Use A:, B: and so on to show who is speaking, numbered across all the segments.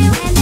A: you and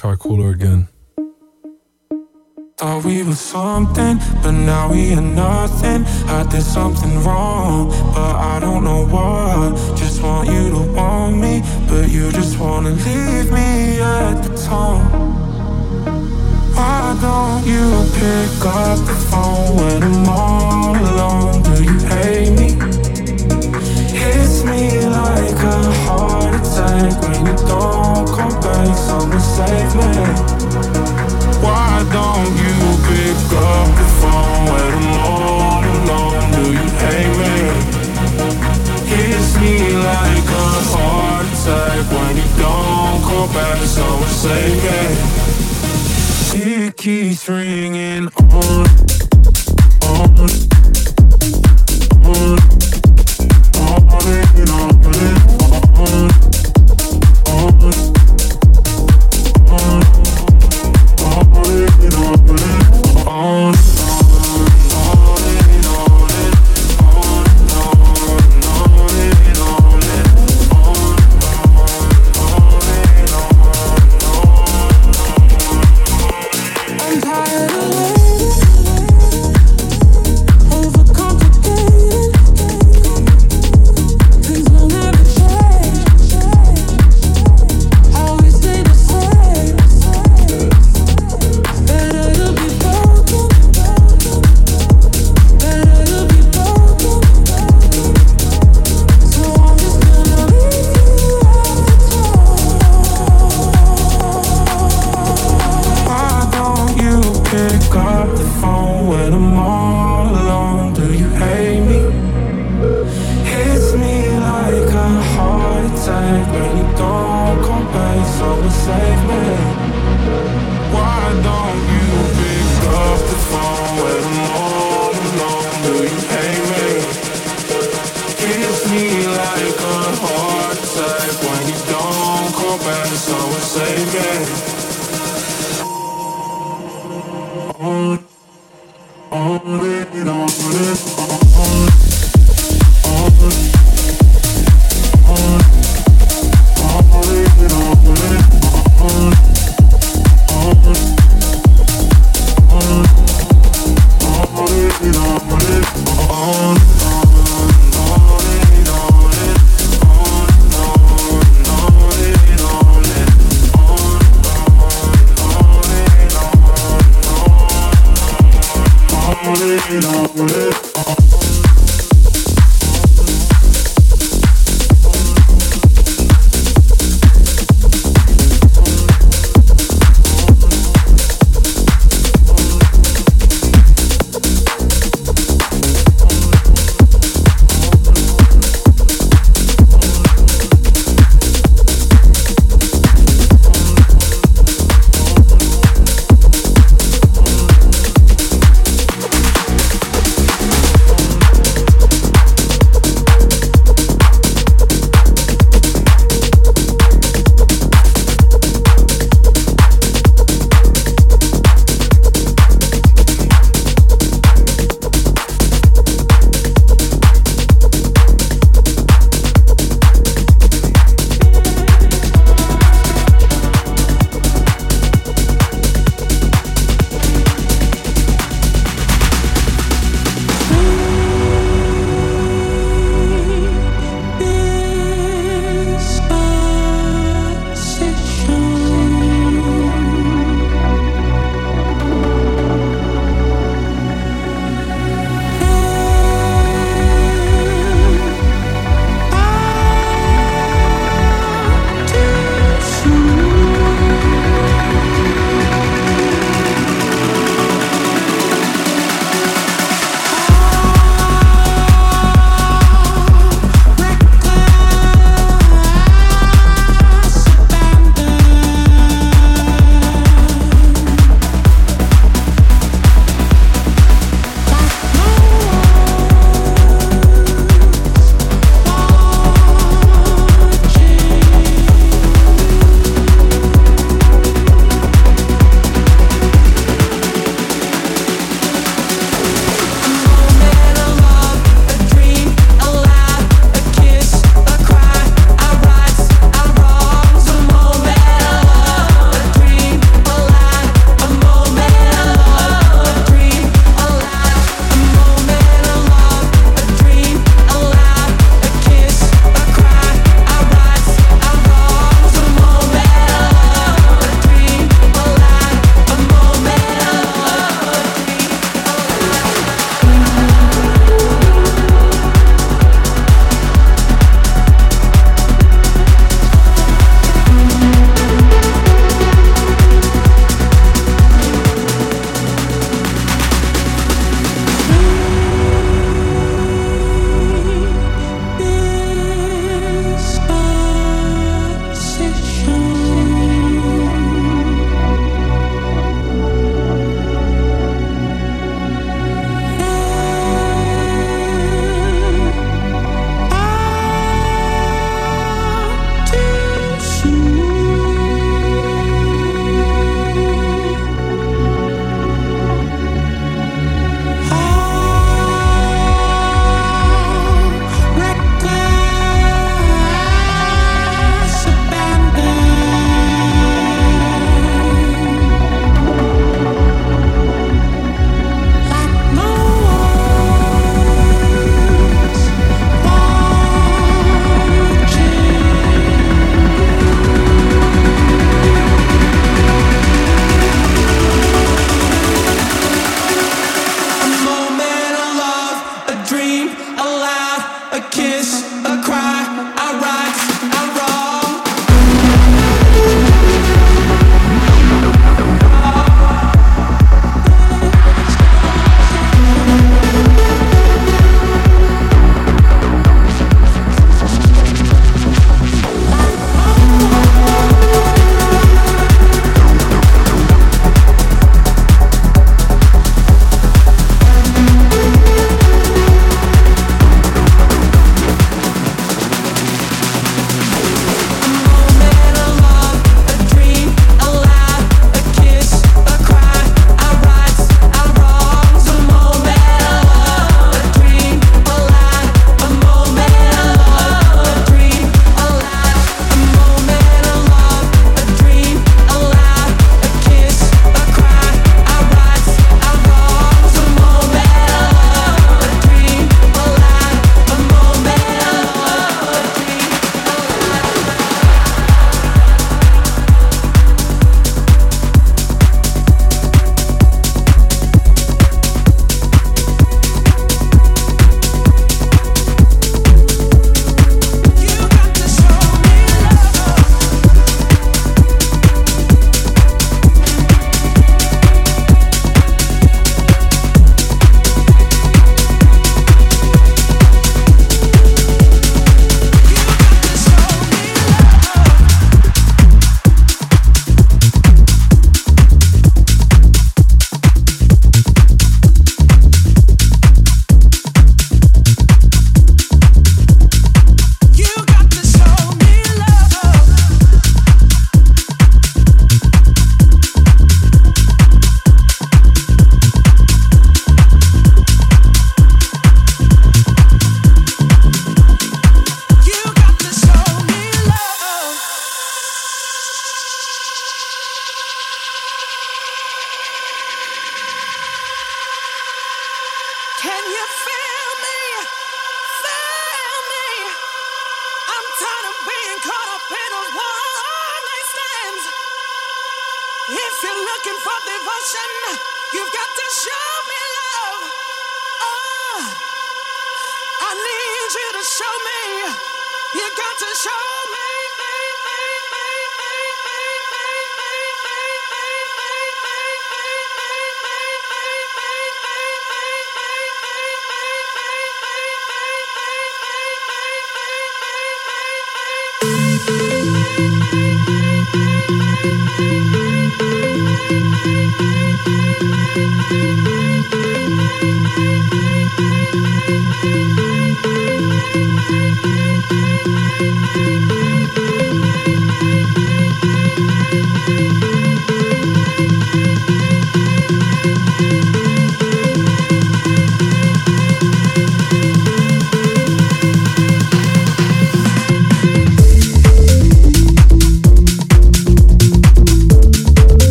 B: her again.
C: Thought we were something, but now we are nothing. I did something wrong, but I don't know what. Just want you to want me, but you just wanna leave me at the tone. Why don't you pick up the phone when I'm all alone? Do you hate me? Hits me like a heart attack when you don't save me. Why don't you pick up the phone when I'm all alone? Do you hate me? Hits me like a heart attack when you don't call back. Someone save me. It keeps ringing on,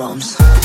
D: Drums.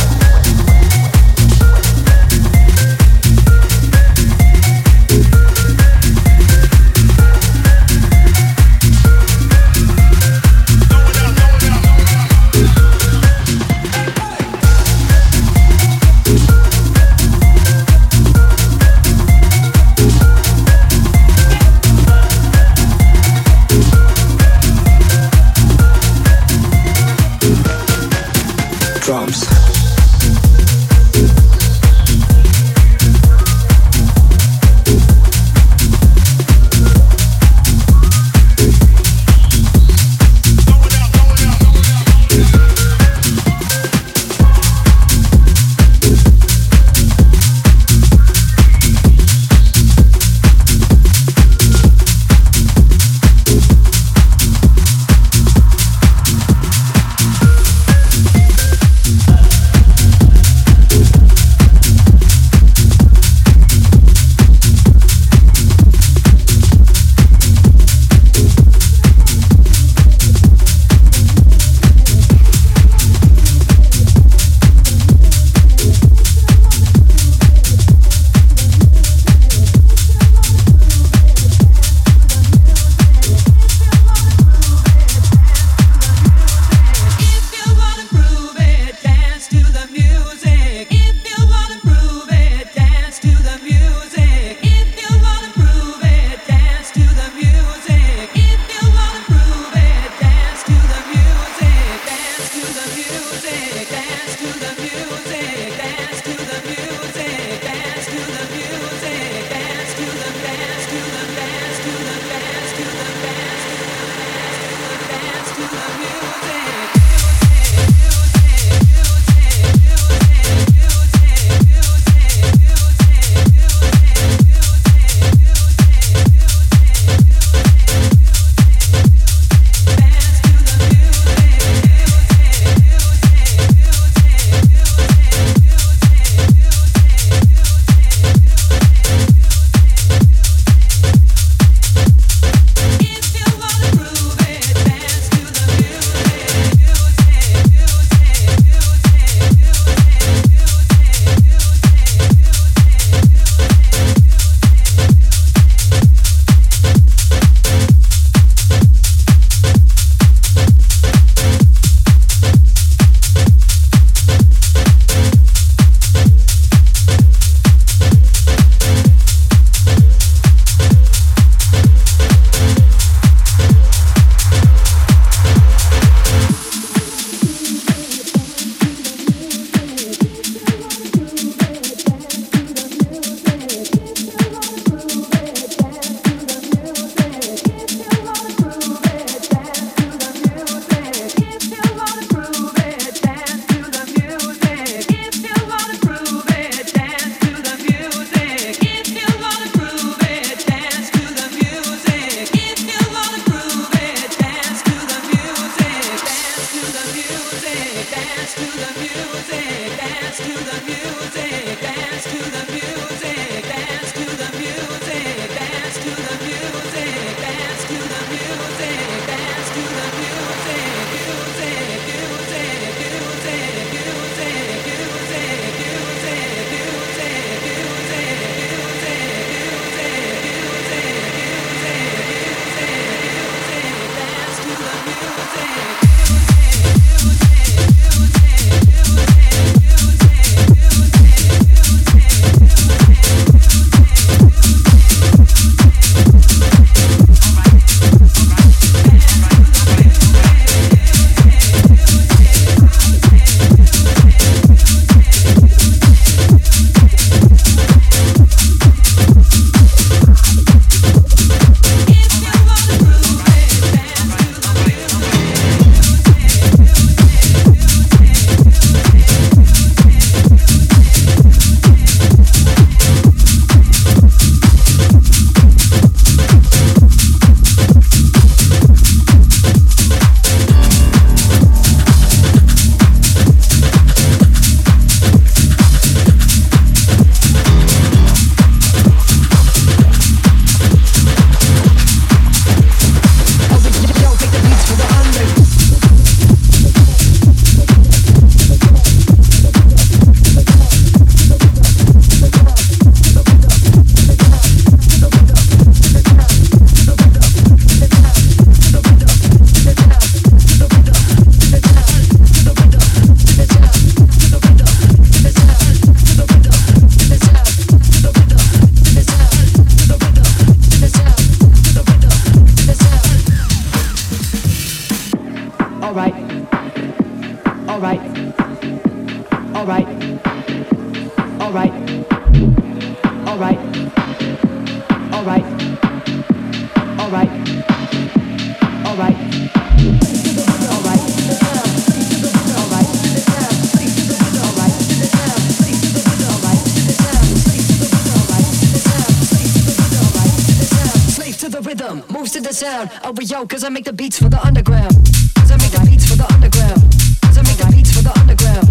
E: sound. Oh, but yo, cause I make the beats for the underground. Cause I make the beats for the underground. Cause I make the beats for the underground.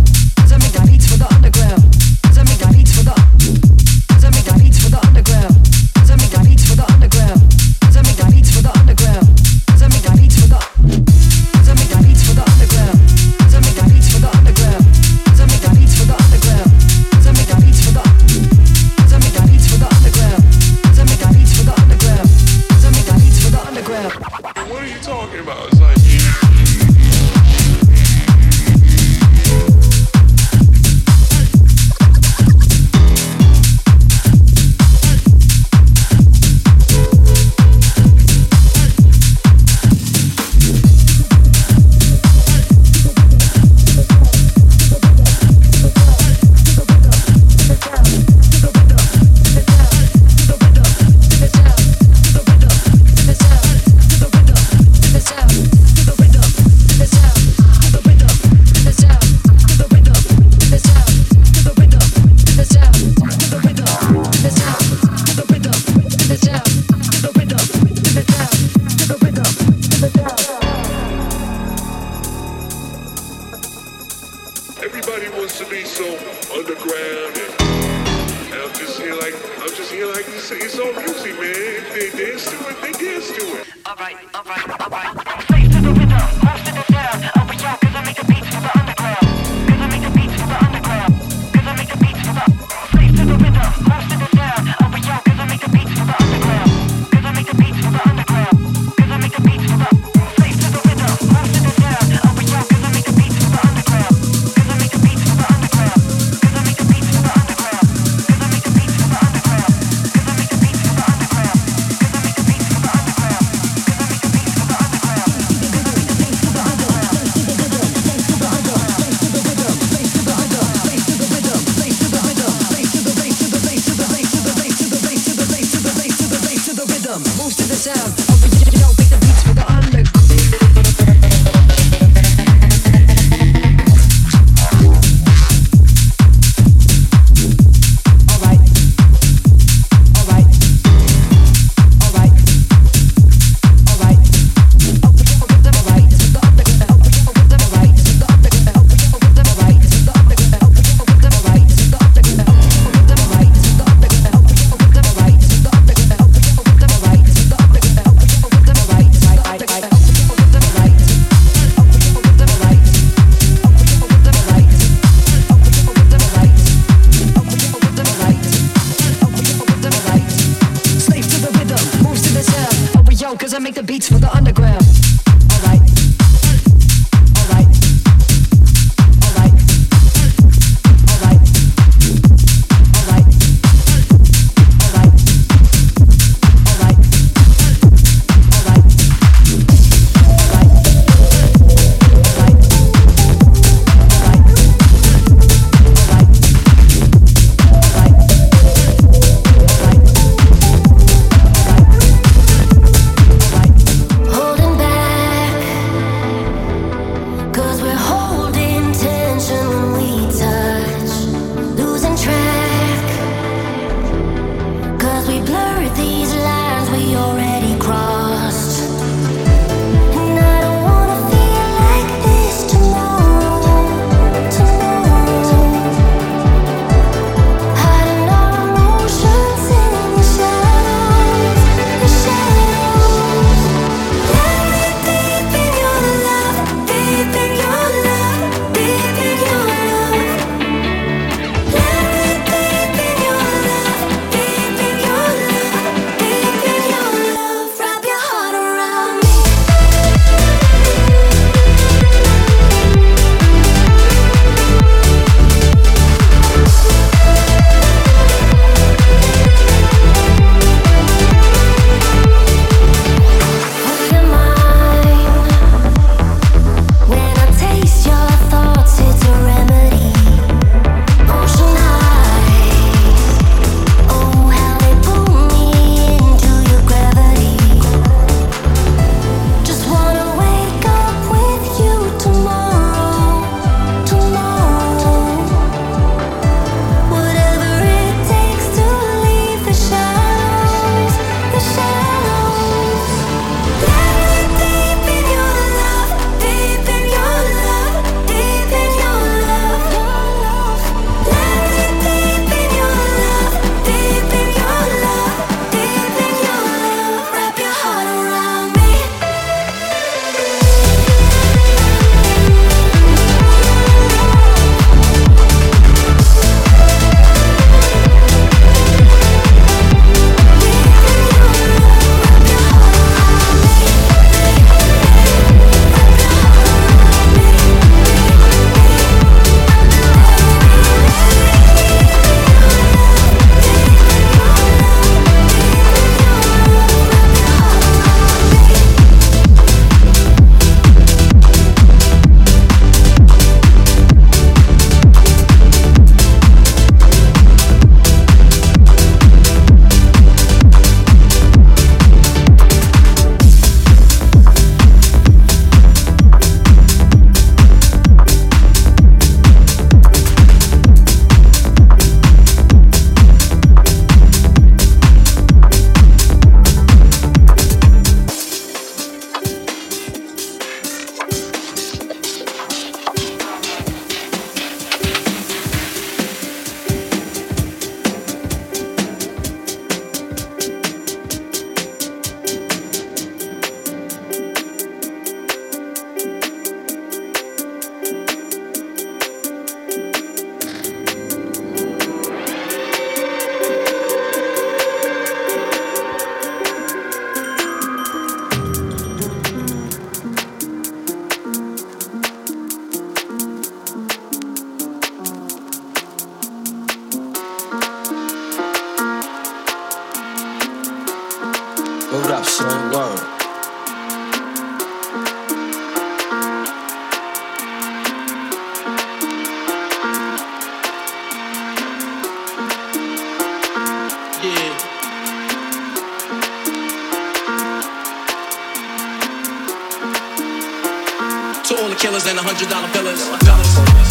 E: killers
A: and a hundred dollar fillers.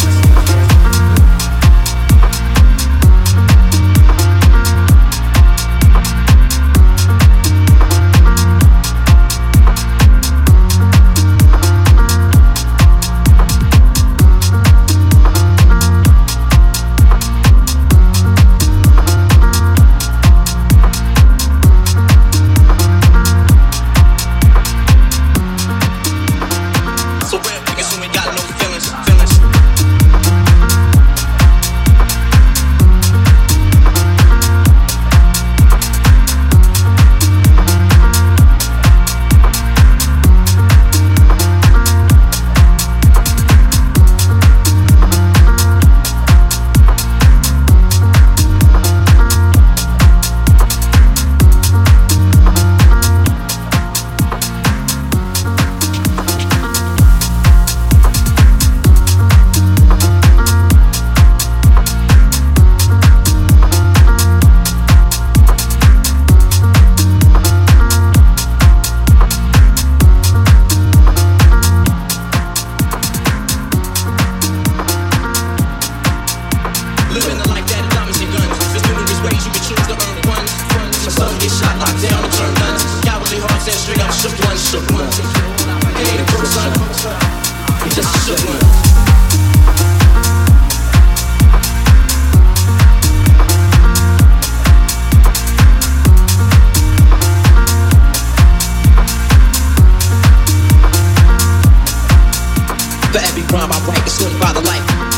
A: rhyme I write is good by the life.